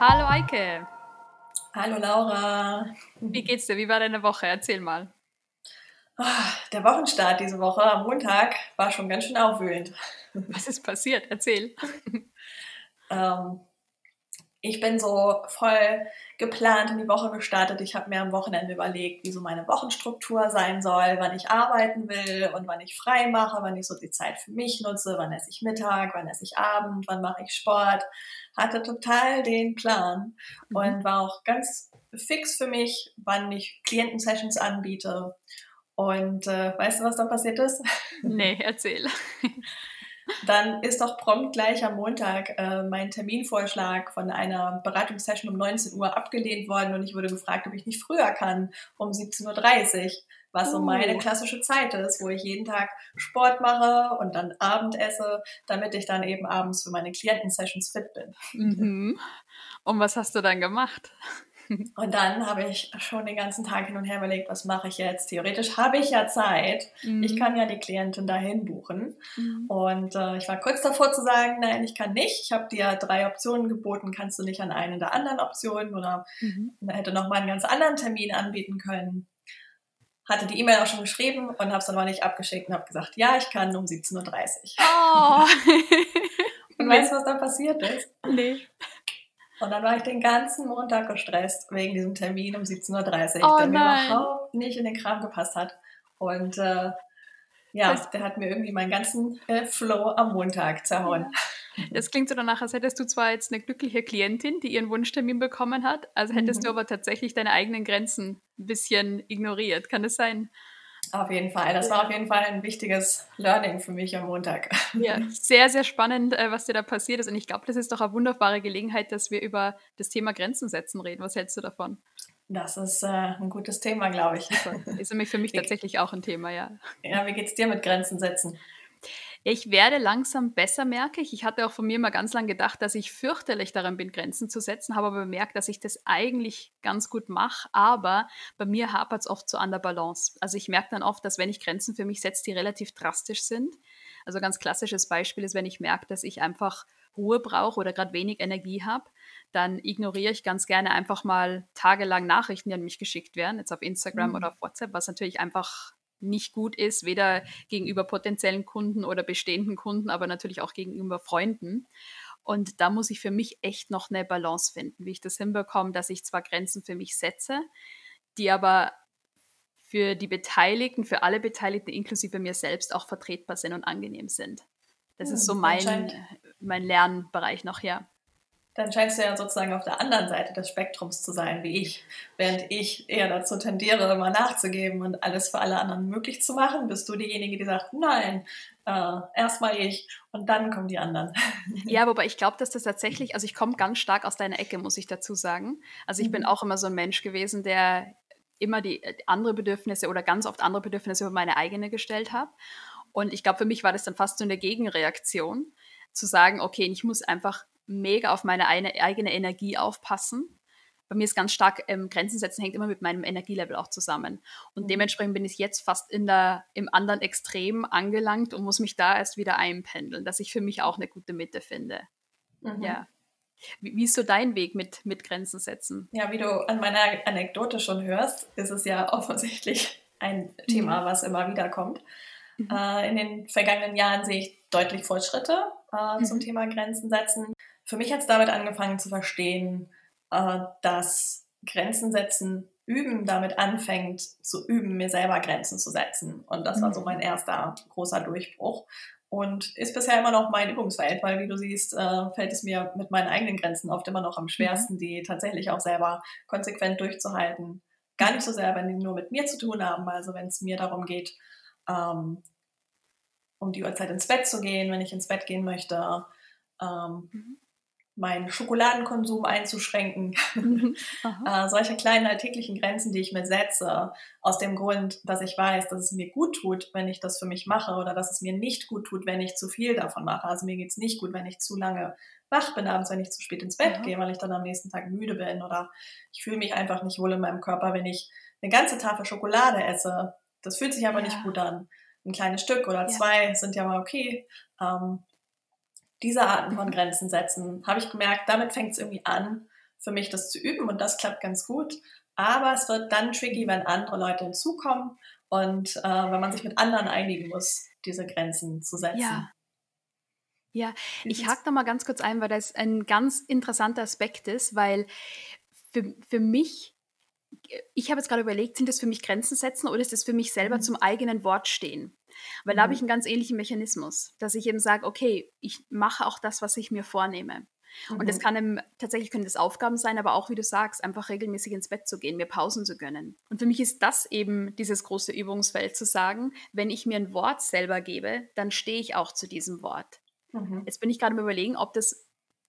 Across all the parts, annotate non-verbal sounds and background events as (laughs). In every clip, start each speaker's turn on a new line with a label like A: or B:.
A: Hallo Eike.
B: Hallo Laura.
A: Wie geht's dir? Wie war deine Woche? Erzähl mal.
B: Ah, der Wochenstart diese Woche am Montag war schon ganz schön aufwühlend.
A: Was ist passiert? Erzähl.
B: ähm, ich bin so voll geplant in die Woche gestartet. Ich habe mir am Wochenende überlegt, wie so meine Wochenstruktur sein soll, wann ich arbeiten will und wann ich frei mache, wann ich so die Zeit für mich nutze, wann esse ich Mittag, wann esse ich Abend, wann mache ich Sport. Hatte total den Plan mhm. und war auch ganz fix für mich, wann ich Klientensessions anbiete. Und äh, weißt du, was dann passiert ist?
A: Nee, erzähl. (laughs)
B: Dann ist doch prompt gleich am Montag äh, mein Terminvorschlag von einer Beratungssession um 19 Uhr abgelehnt worden und ich wurde gefragt, ob ich nicht früher kann, um 17.30 Uhr, was so meine oh. klassische Zeit ist, wo ich jeden Tag Sport mache und dann Abend esse, damit ich dann eben abends für meine Klientensessions fit bin.
A: Mhm. Und was hast du dann gemacht?
B: Und dann habe ich schon den ganzen Tag hin und her überlegt, was mache ich jetzt? Theoretisch habe ich ja Zeit. Mhm. Ich kann ja die Klientin dahin buchen. Mhm. Und äh, ich war kurz davor zu sagen, nein, ich kann nicht. Ich habe dir drei Optionen geboten, kannst du nicht an eine der anderen Optionen oder mhm. hätte noch mal einen ganz anderen Termin anbieten können. Hatte die E-Mail auch schon geschrieben und habe es dann mal nicht abgeschickt und habe gesagt, ja, ich kann um 17.30 Uhr. Oh. (laughs) und weißt du, (laughs) was da passiert ist?
A: Nee.
B: Und dann war ich den ganzen Montag gestresst wegen diesem Termin um 17.30 Uhr, oh, der mir überhaupt nicht in den Kram gepasst hat. Und äh, ja, das der hat mir irgendwie meinen ganzen äh, Flow am Montag zerhauen.
A: Das klingt so danach, als hättest du zwar jetzt eine glückliche Klientin, die ihren Wunschtermin bekommen hat, als hättest mhm. du aber tatsächlich deine eigenen Grenzen ein bisschen ignoriert. Kann das sein?
B: Auf jeden Fall. Das war auf jeden Fall ein wichtiges Learning für mich am Montag. (laughs)
A: Ja, sehr, sehr spannend, äh, was dir da passiert ist. Und ich glaube, das ist doch eine wunderbare Gelegenheit, dass wir über das Thema Grenzen setzen reden. Was hältst du davon?
B: Das ist äh, ein gutes Thema, glaube ich.
A: Ist nämlich für mich tatsächlich auch ein Thema, ja.
B: Ja, wie geht es dir mit Grenzen setzen?
A: Ich werde langsam besser, merke ich. Ich hatte auch von mir mal ganz lange gedacht, dass ich fürchterlich daran bin, Grenzen zu setzen, habe aber bemerkt, dass ich das eigentlich ganz gut mache, aber bei mir hapert es oft so an der Balance. Also ich merke dann oft, dass wenn ich Grenzen für mich setze, die relativ drastisch sind. Also ganz klassisches Beispiel ist, wenn ich merke, dass ich einfach Ruhe brauche oder gerade wenig Energie habe, dann ignoriere ich ganz gerne einfach mal tagelang Nachrichten, die an mich geschickt werden, jetzt auf Instagram mhm. oder auf WhatsApp, was natürlich einfach nicht gut ist, weder gegenüber potenziellen Kunden oder bestehenden Kunden, aber natürlich auch gegenüber Freunden. Und da muss ich für mich echt noch eine Balance finden, wie ich das hinbekomme, dass ich zwar Grenzen für mich setze, die aber für die Beteiligten, für alle Beteiligten, inklusive mir selbst, auch vertretbar sind und angenehm sind. Das hm, ist so mein, mein Lernbereich noch, ja
B: dann scheinst du ja sozusagen auf der anderen Seite des Spektrums zu sein, wie ich. Während ich eher dazu tendiere, immer nachzugeben und alles für alle anderen möglich zu machen, bist du diejenige, die sagt, nein, äh, erstmal ich und dann kommen die anderen. (laughs)
A: Ja, wobei ich glaube, dass das tatsächlich, also ich komme ganz stark aus deiner Ecke, muss ich dazu sagen. Also ich mhm. bin auch immer so ein Mensch gewesen, der immer die äh, andere Bedürfnisse oder ganz oft andere Bedürfnisse über meine eigene gestellt habe. Und ich glaube, für mich war das dann fast so eine Gegenreaktion, zu sagen, okay, ich muss einfach mega auf meine eine, eigene Energie aufpassen. Bei mir ist ganz stark ähm, Grenzen setzen, hängt immer mit meinem Energielevel auch zusammen. Und mhm. dementsprechend bin ich jetzt fast in der, im anderen Extrem angelangt und muss mich da erst wieder einpendeln, dass ich für mich auch eine gute Mitte finde. Mhm. Ja. Wie, wie, ist so dein Weg mit, mit Grenzen setzen?
B: Ja, wie du an meiner Anekdote schon hörst, ist es ja (laughs) offensichtlich ein Thema, mhm. was immer wieder kommt. Mhm. Äh, in den vergangenen Jahren sehe ich deutlich Fortschritte äh, zum mhm. Thema Grenzen setzen. Für mich hat es damit angefangen zu verstehen, äh, dass Grenzen setzen üben damit anfängt zu üben, mir selber Grenzen zu setzen. Und das war so mhm. mein erster großer Durchbruch. Und ist bisher immer noch mein Übungsfeld, weil wie du siehst, äh, fällt es mir mit meinen eigenen Grenzen oft immer noch am schwersten, mhm. die tatsächlich auch selber konsequent durchzuhalten. Gar nicht so sehr, wenn die nur mit mir zu tun haben, also wenn es mir darum geht, ähm, um die Uhrzeit ins Bett zu gehen, wenn ich ins Bett gehen möchte, ähm, mhm meinen Schokoladenkonsum einzuschränken. (laughs) Äh, solche kleinen alltäglichen Grenzen, die ich mir setze, aus dem Grund, dass ich weiß, dass es mir gut tut, wenn ich das für mich mache oder dass es mir nicht gut tut, wenn ich zu viel davon mache. Also mir geht es nicht gut, wenn ich zu lange wach bin abends, wenn ich zu spät ins Bett mhm. gehe, weil ich dann am nächsten Tag müde bin oder ich fühle mich einfach nicht wohl in meinem Körper, wenn ich eine ganze Tafel Schokolade esse. Das fühlt sich aber ja. nicht gut an. Ein kleines Stück oder ja. zwei sind ja mal okay. Ähm, diese Arten von Grenzen setzen, habe ich gemerkt, damit fängt es irgendwie an, für mich das zu üben und das klappt ganz gut. Aber es wird dann tricky, wenn andere Leute hinzukommen und äh, wenn man sich mit anderen einigen muss, diese Grenzen zu setzen.
A: Ja. Ja, ich hake da mal ganz kurz ein, weil das ein ganz interessanter Aspekt ist, weil für, für mich, ich habe jetzt gerade überlegt, sind das für mich Grenzen setzen oder ist das für mich selber mhm. zum eigenen Wort stehen? Weil da habe ich mhm. einen ganz ähnlichen Mechanismus, dass ich eben sage, okay, ich mache auch das, was ich mir vornehme. Mhm. Und das mhm. kann eben, tatsächlich können das Aufgaben sein, aber auch, wie du sagst, einfach regelmäßig ins Bett zu gehen, mir Pausen zu gönnen. Und für mich ist das eben dieses große Übungsfeld zu sagen, wenn ich mir ein Wort selber gebe, dann stehe ich auch zu diesem Wort. Mhm. Jetzt bin ich gerade am überlegen, ob das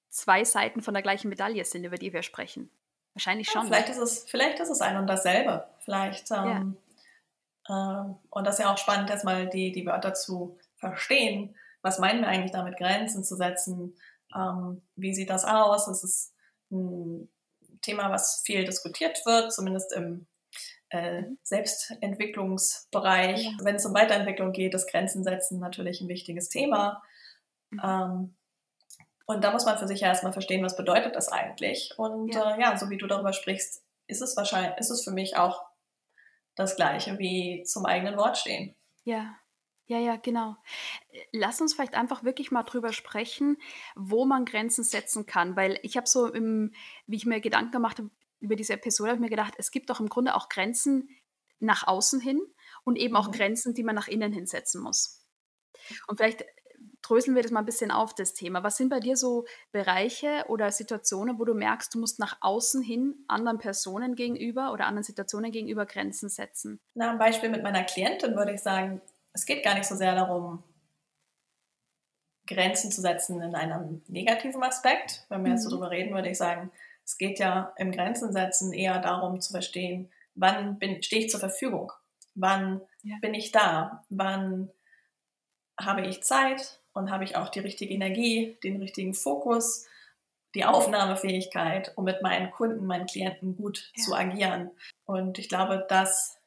A: zwei Seiten von der gleichen Medaille sind, über die wir sprechen. Wahrscheinlich schon. Ja,
B: vielleicht, ist es, vielleicht ist es ein und dasselbe. Vielleicht ähm, ähm, und das ist ja auch spannend, erstmal die, die Wörter zu verstehen. Was meinen wir eigentlich damit, Grenzen zu setzen? Ähm, wie sieht das aus? Das ist ein Thema, was viel diskutiert wird, zumindest im äh, Selbstentwicklungsbereich. Ja. Wenn es um Weiterentwicklung geht, ist Grenzen setzen natürlich ein wichtiges Thema. Mhm. Ähm, und da muss man für sich ja erstmal verstehen, was bedeutet das eigentlich. Und ja. Äh, ja, so wie du darüber sprichst, ist es wahrscheinlich, ist es für mich auch das Gleiche wie zum eigenen Wort stehen.
A: Ja. Ja, ja, genau. Lass uns vielleicht einfach wirklich mal drüber sprechen, wo man Grenzen setzen kann, weil ich habe so, im, wie ich mir Gedanken gemacht habe über diese Episode, habe ich mir gedacht, es gibt doch im Grunde auch Grenzen nach außen hin und eben auch mhm. Grenzen, die man nach innen hinsetzen muss. Und vielleicht dröseln wir das mal ein bisschen auf, das Thema. Was sind bei dir so Bereiche oder Situationen, wo du merkst, du musst nach außen hin anderen Personen gegenüber oder anderen Situationen gegenüber Grenzen setzen?
B: Na, ein Beispiel mit meiner Klientin würde ich sagen, es geht gar nicht so sehr darum, Grenzen zu setzen in einem negativen Aspekt. Wenn wir mhm. jetzt so mhm. drüber reden, würde ich sagen, es geht ja im Grenzen setzen eher darum zu verstehen, wann bin, stehe ich zur Verfügung? Wann ja. bin ich da? Wann habe ich Zeit? Und habe ich auch die richtige Energie, den richtigen Fokus, die Aufnahmefähigkeit, um mit meinen Kunden, meinen Klienten gut ja. zu agieren. Und ich glaube, das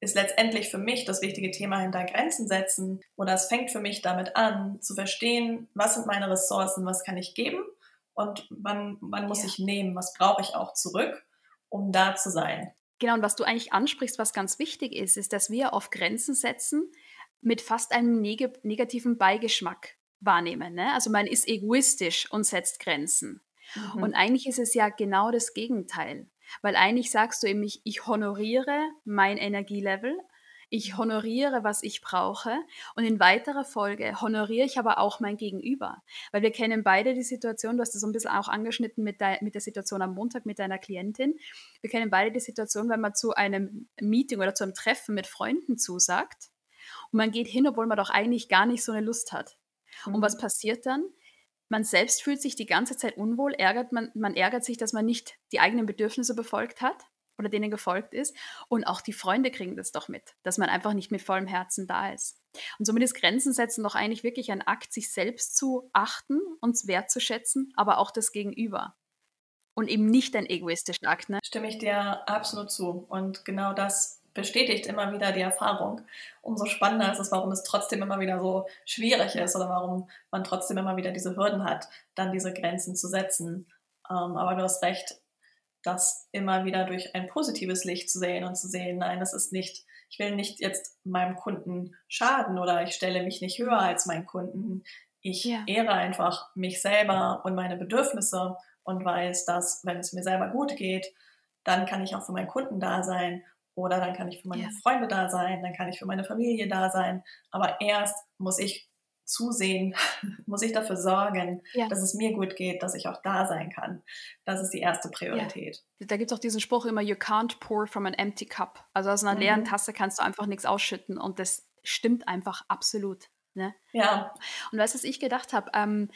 B: ist letztendlich für mich das wichtige Thema hinter Grenzen setzen. Oder es fängt für mich damit an, zu verstehen, was sind meine Ressourcen, was kann ich geben und wann, wann muss ja. ich nehmen, was brauche ich auch zurück, um da zu sein.
A: Genau, und was du eigentlich ansprichst, was ganz wichtig ist, ist, dass wir auf Grenzen setzen, mit fast einem neg negativen Beigeschmack wahrnehmen. Ne? Also man ist egoistisch und setzt Grenzen. Mhm. Und eigentlich ist es ja genau das Gegenteil. Weil eigentlich sagst du eben, ich, ich honoriere mein Energielevel, ich honoriere, was ich brauche und in weiterer Folge honoriere ich aber auch mein Gegenüber. Weil wir kennen beide die Situation, du hast das so ein bisschen auch angeschnitten mit, de, mit der Situation am Montag mit deiner Klientin. Wir kennen beide die Situation, wenn man zu einem Meeting oder zu einem Treffen mit Freunden zusagt und man geht hin, obwohl man doch eigentlich gar nicht so eine Lust hat. Mhm. Und was mhm. passiert dann? Man selbst fühlt sich die ganze Zeit unwohl, ärgert man, man ärgert sich, dass man nicht die eigenen Bedürfnisse befolgt hat oder denen gefolgt ist. Und auch die Freunde kriegen das doch mit, dass man einfach nicht mit vollem Herzen da ist. Und somit ist Grenzen setzen doch eigentlich wirklich ein Akt, sich selbst zu achten, uns wertzuschätzen, aber auch das Gegenüber. Und eben nicht ein egoistischer Akt. Ne?
B: Stimme ich dir absolut zu. Und genau das bestätigt immer wieder die Erfahrung. Umso spannender ist es, warum es trotzdem immer wieder so schwierig ist oder warum man trotzdem immer wieder diese Hürden hat, dann diese Grenzen zu setzen. Ähm, aber du hast recht, das immer wieder durch ein positives Licht zu sehen und zu sehen, nein, das ist nicht, ich will nicht jetzt meinem Kunden schaden oder ich stelle mich nicht höher als meinen Kunden. Ich ja. ehre einfach mich selber und meine Bedürfnisse und weiß, dass wenn es mir selber gut geht, dann kann ich auch für meinen Kunden da sein oder dann kann ich für meine ja. Freunde da sein, dann kann ich für meine Familie da sein. Aber erst muss ich zusehen, (laughs) muss ich dafür sorgen, ja. dass es mir gut geht, dass ich auch da sein kann. Das ist die erste Priorität.
A: Ja. Da gibt es auch diesen Spruch immer, you can't pour from an empty cup. Also aus einer mhm. leeren Tasse kannst du einfach nichts ausschütten und das stimmt einfach absolut. Ne?
B: Ja.
A: Und weißt du, was ich gedacht habe? Ähm,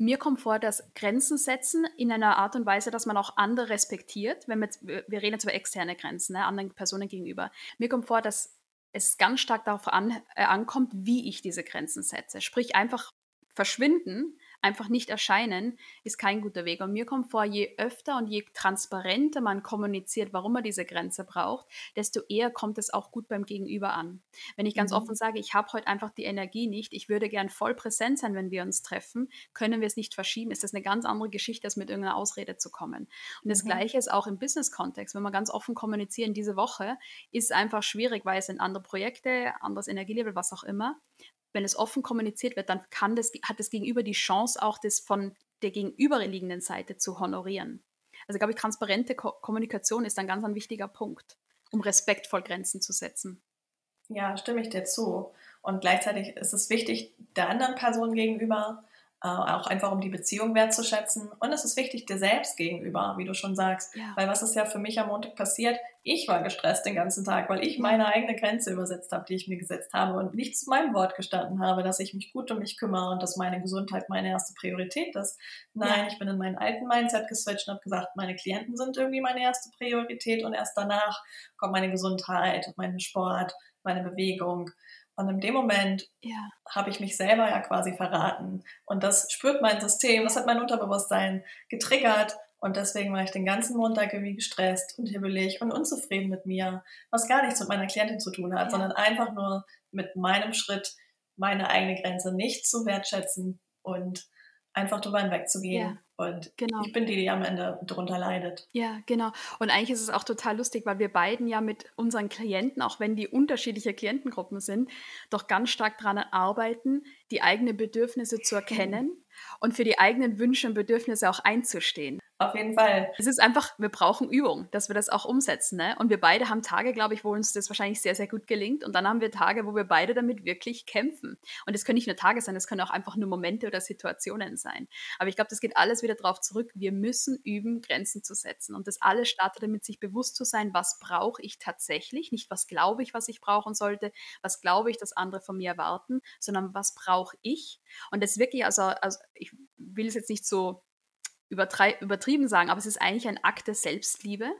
A: Mir kommt vor, dass Grenzen setzen in einer Art und Weise, dass man auch andere respektiert. Wenn wir, wir reden jetzt über externe Grenzen, ne, anderen Personen gegenüber. Mir kommt vor, dass es ganz stark darauf an, äh, ankommt, wie ich diese Grenzen setze. Sprich, einfach verschwinden einfach nicht erscheinen, ist kein guter Weg. Und mir kommt vor, je öfter und je transparenter man kommuniziert, warum man diese Grenze braucht, desto eher kommt es auch gut beim Gegenüber an. Wenn ich ganz mhm. offen sage, ich habe heute einfach die Energie nicht, ich würde gern voll präsent sein, wenn wir uns treffen, können wir es nicht verschieben, ist das eine ganz andere Geschichte, als mit irgendeiner Ausrede zu kommen. Und das mhm. Gleiche ist auch im Business-Kontext. Wenn wir ganz offen kommunizieren, diese Woche ist einfach schwierig, weil es sind andere Projekte, anderes Energielevel, was auch immer wenn es offen kommuniziert wird, dann kann das, hat das Gegenüber die Chance, auch das von der gegenüberliegenden Seite zu honorieren. Also glaube ich, transparente Ko Kommunikation ist ein ganz ein wichtiger Punkt, um respektvoll Grenzen zu setzen.
B: Ja, stimme ich dir zu. Und gleichzeitig ist es wichtig, der anderen Person gegenüber äh, auch einfach um die Beziehung wertzuschätzen. Und es ist wichtig dir selbst gegenüber, wie du schon sagst. Ja. Weil was ist ja für mich am Montag passiert? Ich war gestresst den ganzen Tag, weil ich meine eigene Grenze übersetzt habe, die ich mir gesetzt habe und nicht zu meinem Wort gestanden habe, dass ich mich gut um mich kümmere und dass meine Gesundheit meine erste Priorität ist. Nein, ja. ich bin in meinen alten Mindset geswitcht und habe gesagt, meine Klienten sind irgendwie meine erste Priorität und erst danach kommt meine Gesundheit, mein Sport, meine Bewegung. Und in dem Moment ja. habe ich mich selber ja quasi verraten. Und das spürt mein System, das hat mein Unterbewusstsein getriggert. Und deswegen war ich den ganzen Montag irgendwie gestresst und hibbelig und unzufrieden mit mir, was gar nichts mit meiner Klientin zu tun hat, ja. sondern einfach nur mit meinem Schritt, meine eigene Grenze nicht zu wertschätzen und einfach drüber hinwegzugehen. Ja. Und genau. ich bin die, die am Ende darunter leidet.
A: Ja, genau. Und eigentlich ist es auch total lustig, weil wir beiden ja mit unseren Klienten, auch wenn die unterschiedliche Klientengruppen sind, doch ganz stark daran arbeiten, die eigenen Bedürfnisse zu erkennen (laughs) und für die eigenen Wünsche und Bedürfnisse auch einzustehen.
B: Auf jeden Fall.
A: Es ist einfach, wir brauchen Übung, dass wir das auch umsetzen. Ne? Und wir beide haben Tage, glaube ich, wo uns das wahrscheinlich sehr, sehr gut gelingt. Und dann haben wir Tage, wo wir beide damit wirklich kämpfen. Und es können nicht nur Tage sein, es können auch einfach nur Momente oder Situationen sein. Aber ich glaube, das geht alles wieder darauf zurück. Wir müssen üben, Grenzen zu setzen. Und das alles startet damit, sich bewusst zu sein, was brauche ich tatsächlich. Nicht, was glaube ich, was ich brauchen sollte, was glaube ich, dass andere von mir erwarten, sondern was brauche ich. Und das wirklich, also, also ich will es jetzt nicht so übertrieben sagen, aber es ist eigentlich ein Akt der Selbstliebe,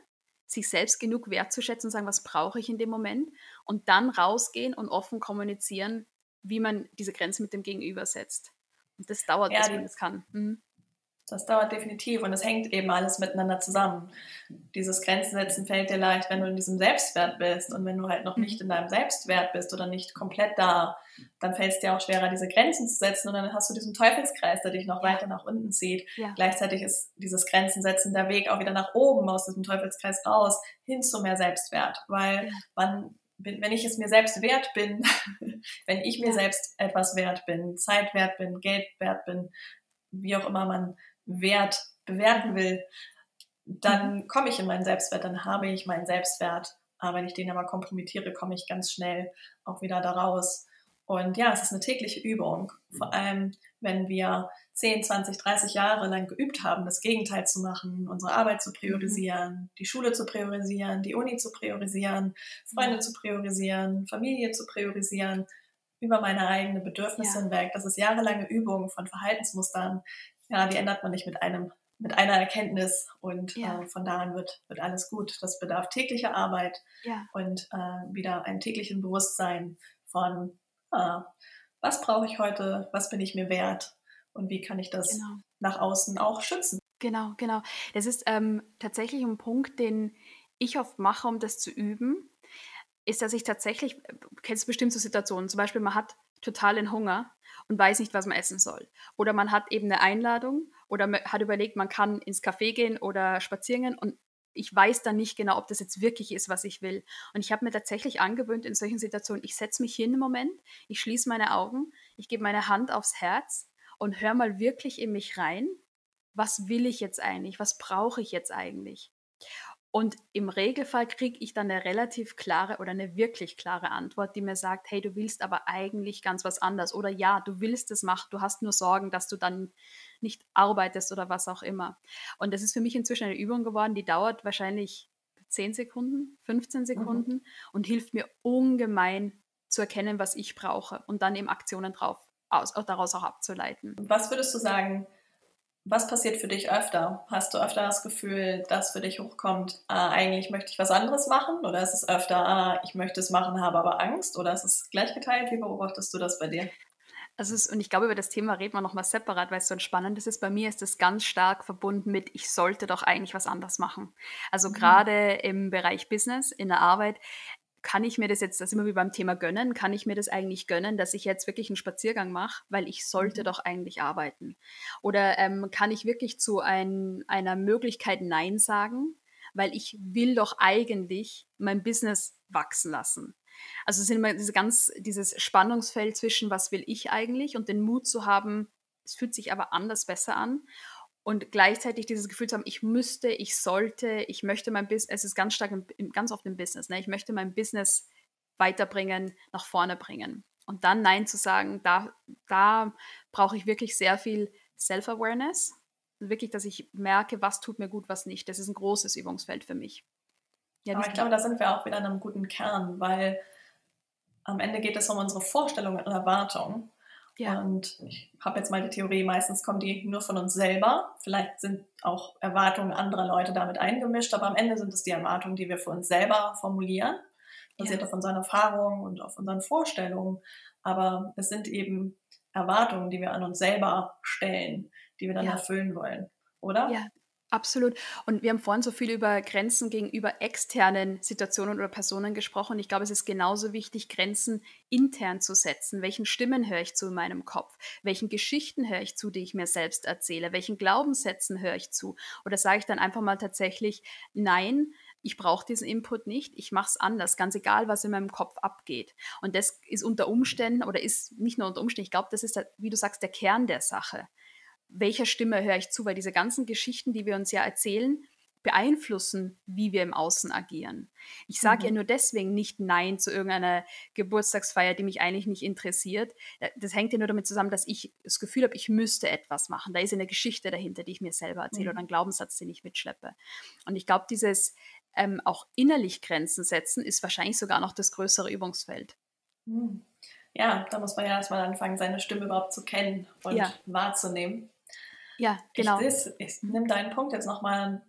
A: sich selbst genug wertzuschätzen und sagen, was brauche ich in dem Moment und dann rausgehen und offen kommunizieren, wie man diese Grenze mit dem Gegenüber setzt. Und das dauert, ja, bis man das kann. Mhm.
B: Das dauert definitiv und es hängt eben alles miteinander zusammen. Dieses Grenzen setzen fällt dir leicht, wenn du in diesem Selbstwert bist und wenn du halt noch mhm. nicht in deinem Selbstwert bist oder nicht komplett da, dann fällt es dir auch schwerer, diese Grenzen zu setzen und dann hast du diesen Teufelskreis, der dich noch weiter nach unten zieht. Ja. Gleichzeitig ist dieses Grenzen setzen der Weg auch wieder nach oben aus diesem Teufelskreis raus, hin zu mehr Selbstwert, weil ja. man wenn ich es mir selbst wert bin, (laughs) wenn ich mir selbst etwas wert bin, Zeit wert bin, Geld wert bin, wie auch immer man Wert bewerten will, dann mhm. komme ich in meinen Selbstwert, dann habe ich meinen Selbstwert. Aber wenn ich den aber kompromittiere, komme ich ganz schnell auch wieder da raus. Und ja, es ist eine tägliche Übung. Vor allem, wenn wir 10, 20, 30 Jahre lang geübt haben, das Gegenteil zu machen, unsere Arbeit zu priorisieren, mhm. die Schule zu priorisieren, die Uni zu priorisieren, Freunde zu priorisieren, Familie zu priorisieren, über meine eigenen Bedürfnisse ja. hinweg. Das ist jahrelange Übung von Verhaltensmustern, ja, die ändert man nicht mit einem mit einer Erkenntnis und ja. äh, von da an wird, wird alles gut. Das bedarf täglicher Arbeit ja. und äh, wieder einem täglichen Bewusstsein von, äh, was brauche ich heute, was bin ich mir wert und wie kann ich das genau. nach außen auch schützen.
A: Genau, genau. Das ist ähm, tatsächlich ein Punkt, den ich oft mache, um das zu üben, ist, dass ich tatsächlich, äh, kennst du bestimmt so Situationen, zum Beispiel man hat totalen Hunger und weiß nicht, was man essen soll. Oder man hat eben eine Einladung oder hat überlegt, man kann ins Café gehen oder spazieren gehen und ich weiß dann nicht genau, ob das jetzt wirklich ist, was ich will. Und ich habe mir tatsächlich angewöhnt in solchen Situationen, ich setze mich hin im Moment, ich schließe meine Augen, ich gebe meine Hand aufs Herz und höre mal wirklich in mich rein, was will ich jetzt eigentlich, was brauche ich jetzt eigentlich. Und im Regelfall kriege ich dann eine relativ klare oder eine wirklich klare Antwort, die mir sagt, hey, du willst aber eigentlich ganz was anderes. Oder ja, du willst es machen, du hast nur Sorgen, dass du dann nicht arbeitest oder was auch immer. Und das ist für mich inzwischen eine Übung geworden, die dauert wahrscheinlich 10 Sekunden, 15 mhm. Sekunden mhm. und hilft mir ungemein zu erkennen, was ich brauche und dann eben Aktionen drauf, aus, daraus auch abzuleiten.
B: Was würdest du sagen, was passiert für dich öfter? Hast du öfter das Gefühl, dass für dich hochkommt, ah, eigentlich möchte ich was anderes machen? Oder ist es öfter, ah, ich möchte es machen, habe aber Angst? Oder ist es gleichgeteilt? Wie beobachtest du das bei dir?
A: Also es, und ich glaube, über das Thema reden wir nochmal separat, weil es so ein spannendes ist. Bei mir ist es ganz stark verbunden mit, ich sollte doch eigentlich was anderes machen. Also mhm. gerade im Bereich Business, in der Arbeit, kann ich mir das jetzt, das ist immer wie beim Thema gönnen, kann ich mir das eigentlich gönnen, dass ich jetzt wirklich einen Spaziergang mache, weil ich sollte mhm. doch eigentlich arbeiten? Oder ähm, kann ich wirklich zu ein, einer Möglichkeit Nein sagen, weil ich will doch eigentlich mein Business wachsen lassen? Also es sind immer diese ganz, dieses Spannungsfeld zwischen, was will ich eigentlich und den Mut zu haben, es fühlt sich aber anders besser an und gleichzeitig dieses Gefühl zu haben, ich müsste, ich sollte, ich möchte mein Business, es ist ganz stark, im, ganz oft im Business, ne? ich möchte mein Business weiterbringen, nach vorne bringen. Und dann Nein zu sagen, da, da brauche ich wirklich sehr viel Self-Awareness. Wirklich, dass ich merke, was tut mir gut, was nicht. Das ist ein großes Übungsfeld für mich.
B: Ja, Aber ich glaube, da sind wir auch wieder an einem guten Kern, weil am Ende geht es um unsere Vorstellungen und Erwartungen. Ja. Und ich habe jetzt mal die Theorie, meistens kommen die nur von uns selber. Vielleicht sind auch Erwartungen anderer Leute damit eingemischt, aber am Ende sind es die Erwartungen, die wir für uns selber formulieren, basiert ja. auf unseren Erfahrungen und auf unseren Vorstellungen. Aber es sind eben Erwartungen, die wir an uns selber stellen, die wir dann ja. erfüllen wollen, oder?
A: Ja, Absolut. Und wir haben vorhin so viel über Grenzen gegenüber externen Situationen oder Personen gesprochen. Ich glaube, es ist genauso wichtig, Grenzen intern zu setzen. Welchen Stimmen höre ich zu in meinem Kopf? Welchen Geschichten höre ich zu, die ich mir selbst erzähle? Welchen Glaubenssätzen höre ich zu? Oder sage ich dann einfach mal tatsächlich, nein, ich brauche diesen Input nicht, ich mache es anders, ganz egal, was in meinem Kopf abgeht. Und das ist unter Umständen oder ist nicht nur unter Umständen, ich glaube, das ist, wie du sagst, der Kern der Sache welcher Stimme höre ich zu, weil diese ganzen Geschichten, die wir uns ja erzählen, beeinflussen, wie wir im Außen agieren. Ich sage mhm. ja nur deswegen nicht Nein zu irgendeiner Geburtstagsfeier, die mich eigentlich nicht interessiert. Das hängt ja nur damit zusammen, dass ich das Gefühl habe, ich müsste etwas machen. Da ist eine Geschichte dahinter, die ich mir selber erzähle mhm. oder ein Glaubenssatz, den ich mitschleppe. Und ich glaube, dieses ähm, auch innerlich Grenzen setzen ist wahrscheinlich sogar noch das größere Übungsfeld.
B: Mhm. Ja, da muss man ja erstmal anfangen, seine Stimme überhaupt zu kennen und ja. wahrzunehmen.
A: Ja, genau.
B: Ich, ich nehme deinen Punkt jetzt nochmal,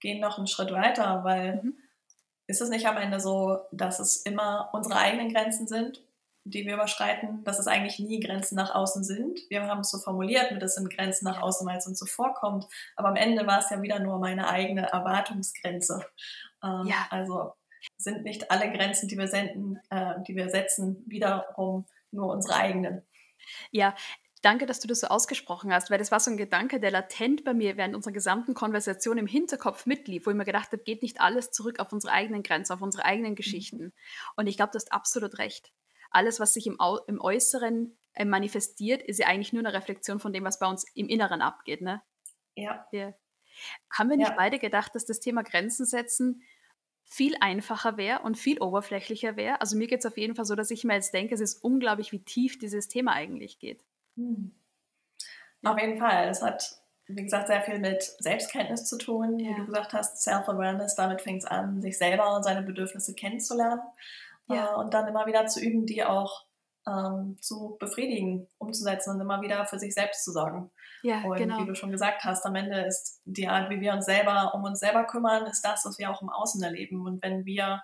B: gehen noch einen Schritt weiter, weil mhm. ist es nicht am Ende so, dass es immer unsere eigenen Grenzen sind, die wir überschreiten, dass es eigentlich nie Grenzen nach außen sind. Wir haben es so formuliert, mit es sind Grenzen nach außen, weil es uns so vorkommt. Aber am Ende war es ja wieder nur meine eigene Erwartungsgrenze. Ähm, ja. Also sind nicht alle Grenzen, die wir senden, äh, die wir setzen, wiederum nur unsere eigenen.
A: Ja, Danke, dass du das so ausgesprochen hast, weil das war so ein Gedanke, der latent bei mir während unserer gesamten Konversation im Hinterkopf mitlief, wo ich mir gedacht habe, geht nicht alles zurück auf unsere eigenen Grenzen, auf unsere eigenen mhm. Geschichten. Und ich glaube, du hast absolut recht. Alles, was sich im, Au im Äußeren äh, manifestiert, ist ja eigentlich nur eine Reflexion von dem, was bei uns im Inneren abgeht. Ne?
B: Ja.
A: ja. Haben wir nicht ja. beide gedacht, dass das Thema Grenzen setzen viel einfacher wäre und viel oberflächlicher wäre? Also mir geht es auf jeden Fall so, dass ich mir jetzt denke, es ist unglaublich, wie tief dieses Thema eigentlich geht. Hm.
B: Auf jeden Fall. Es hat, wie gesagt, sehr viel mit Selbstkenntnis zu tun. Ja. Wie du gesagt hast, Self-Awareness, damit fängt es an, sich selber und seine Bedürfnisse kennenzulernen. Ja. Äh, und dann immer wieder zu üben, die auch ähm, zu befriedigen, umzusetzen und immer wieder für sich selbst zu sorgen. Ja, und genau. wie du schon gesagt hast, am Ende ist die Art, wie wir uns selber um uns selber kümmern, ist das, was wir auch im Außen erleben. Und wenn wir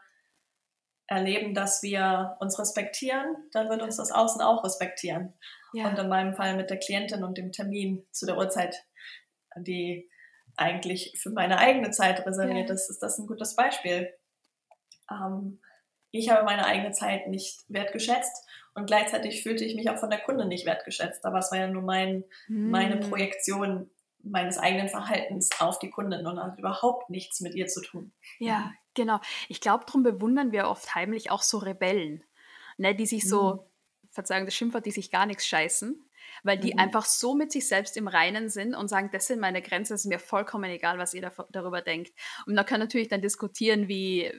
B: erleben, dass wir uns respektieren, dann wird uns das Außen auch respektieren. Ja. Und in meinem Fall mit der Klientin und dem Termin zu der Uhrzeit, die eigentlich für meine eigene Zeit reserviert ja. ist, ist das ein gutes Beispiel. Ähm, ich habe meine eigene Zeit nicht wertgeschätzt und gleichzeitig fühlte ich mich auch von der Kunde nicht wertgeschätzt. Aber es war ja nur mein, hm. meine Projektion meines eigenen Verhaltens auf die Kundin und hat überhaupt nichts mit ihr zu tun.
A: Ja, genau. Ich glaube, darum bewundern wir oft heimlich auch so Rebellen, ne, die sich so, mhm. Verzeihung das Schimpfwort, die sich gar nichts scheißen, weil die mhm. einfach so mit sich selbst im Reinen sind und sagen, das sind meine Grenzen, es ist mir vollkommen egal, was ihr darüber denkt. Und man kann natürlich dann diskutieren, wie,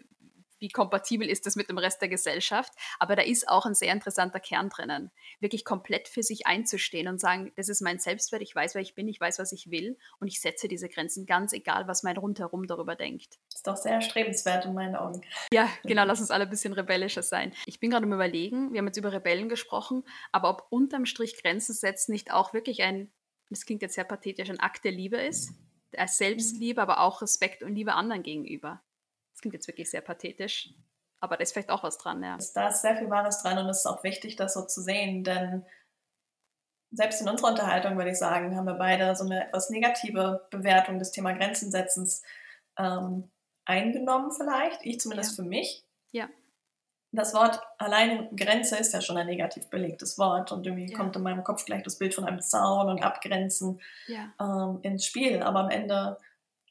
A: wie kompatibel ist das mit dem Rest der Gesellschaft. Aber da ist auch ein sehr interessanter Kern drinnen. Wirklich komplett für sich einzustehen und sagen, das ist mein Selbstwert, ich weiß, wer ich bin, ich weiß, was ich will und ich setze diese Grenzen, ganz egal, was mein Rundherum darüber denkt.
B: Das ist doch sehr strebenswert in meinen Augen.
A: Ja, genau, lass uns alle ein bisschen rebellischer sein. Ich bin gerade am Überlegen, wir haben jetzt über Rebellen gesprochen, aber ob unterm Strich Grenzen setzen nicht auch wirklich ein das klingt jetzt sehr pathetisch, ein Akt der Liebe ist, als Selbstliebe, aber auch Respekt und Liebe anderen gegenüber. Klingt jetzt wirklich sehr pathetisch, aber da ist vielleicht auch was dran, ja.
B: Da ist sehr viel Wahres dran und es ist auch wichtig, das so zu sehen, denn selbst in unserer Unterhaltung, würde ich sagen, haben wir beide so eine etwas negative Bewertung des Thema Grenzensetzens ähm, eingenommen vielleicht, ich zumindest
A: ja.
B: für mich.
A: Ja.
B: Das Wort alleine Grenze ist ja schon ein negativ belegtes Wort und irgendwie ja. kommt in meinem Kopf gleich das Bild von einem Zaun und Abgrenzen
A: ja.
B: ähm, ins Spiel. Aber am Ende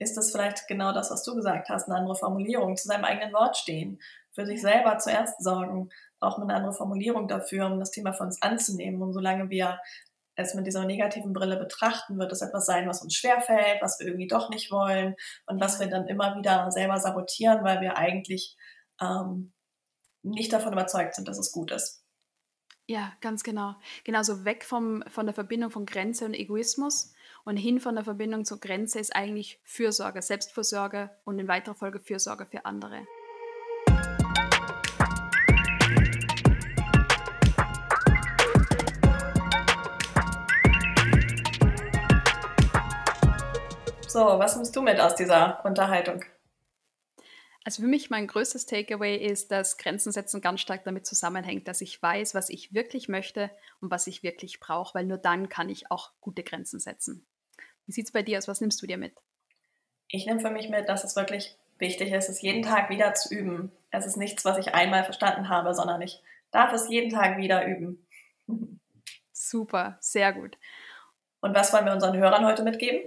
B: ist das vielleicht genau das, was du gesagt hast, eine andere Formulierung, zu seinem eigenen Wort stehen, für sich selber zuerst sorgen, auch eine andere Formulierung dafür, um das Thema von uns anzunehmen. Und solange wir es mit dieser negativen Brille betrachten, wird es etwas sein, was uns schwerfällt, was wir irgendwie doch nicht wollen und was wir dann immer wieder selber sabotieren, weil wir eigentlich ähm, nicht davon überzeugt sind, dass es gut ist.
A: Ja, ganz genau. Genauso weg vom, von der Verbindung von Grenze und Egoismus und hin von der Verbindung zur Grenze ist eigentlich Fürsorge, Selbstfürsorge und in weiterer Folge Fürsorge für andere.
B: So, was nimmst du mit aus dieser Unterhaltung?
A: Also für mich mein größtes Takeaway ist, dass Grenzen setzen ganz stark damit zusammenhängt, dass ich weiß, was ich wirklich möchte und was ich wirklich brauche, weil nur dann kann ich auch gute Grenzen setzen. Wie sieht es bei dir aus? Was nimmst du dir mit?
B: Ich nehme für mich mit, dass es wirklich wichtig ist, es jeden Tag wieder zu üben. Es ist nichts, was ich einmal verstanden habe, sondern ich darf es jeden Tag wieder üben.
A: Super, sehr gut.
B: Und was wollen wir unseren Hörern heute mitgeben?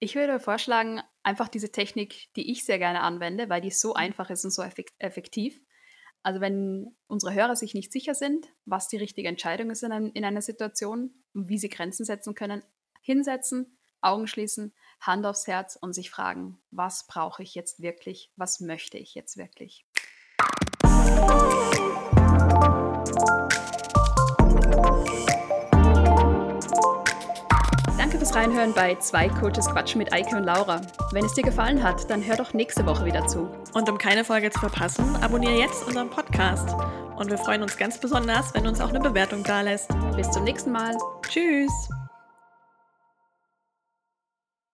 A: Ich würde vorschlagen, einfach diese Technik, die ich sehr gerne anwende, weil die so einfach ist und so effektiv. Also wenn unsere Hörer sich nicht sicher sind, was die richtige Entscheidung ist in, einem, in einer Situation und wie sie Grenzen setzen können, hinsetzen, Augen schließen, Hand aufs Herz und sich fragen, was brauche ich jetzt wirklich, was möchte ich jetzt wirklich. fürs Reinhören bei zwei Coaches Quatschen mit Eike und Laura. Wenn es dir gefallen hat, dann hör doch nächste Woche wieder zu.
B: Und um keine Folge zu verpassen, abonniere jetzt unseren Podcast. Und wir freuen uns ganz besonders, wenn du uns auch eine Bewertung da lässt.
A: Bis zum nächsten Mal.
B: Tschüss.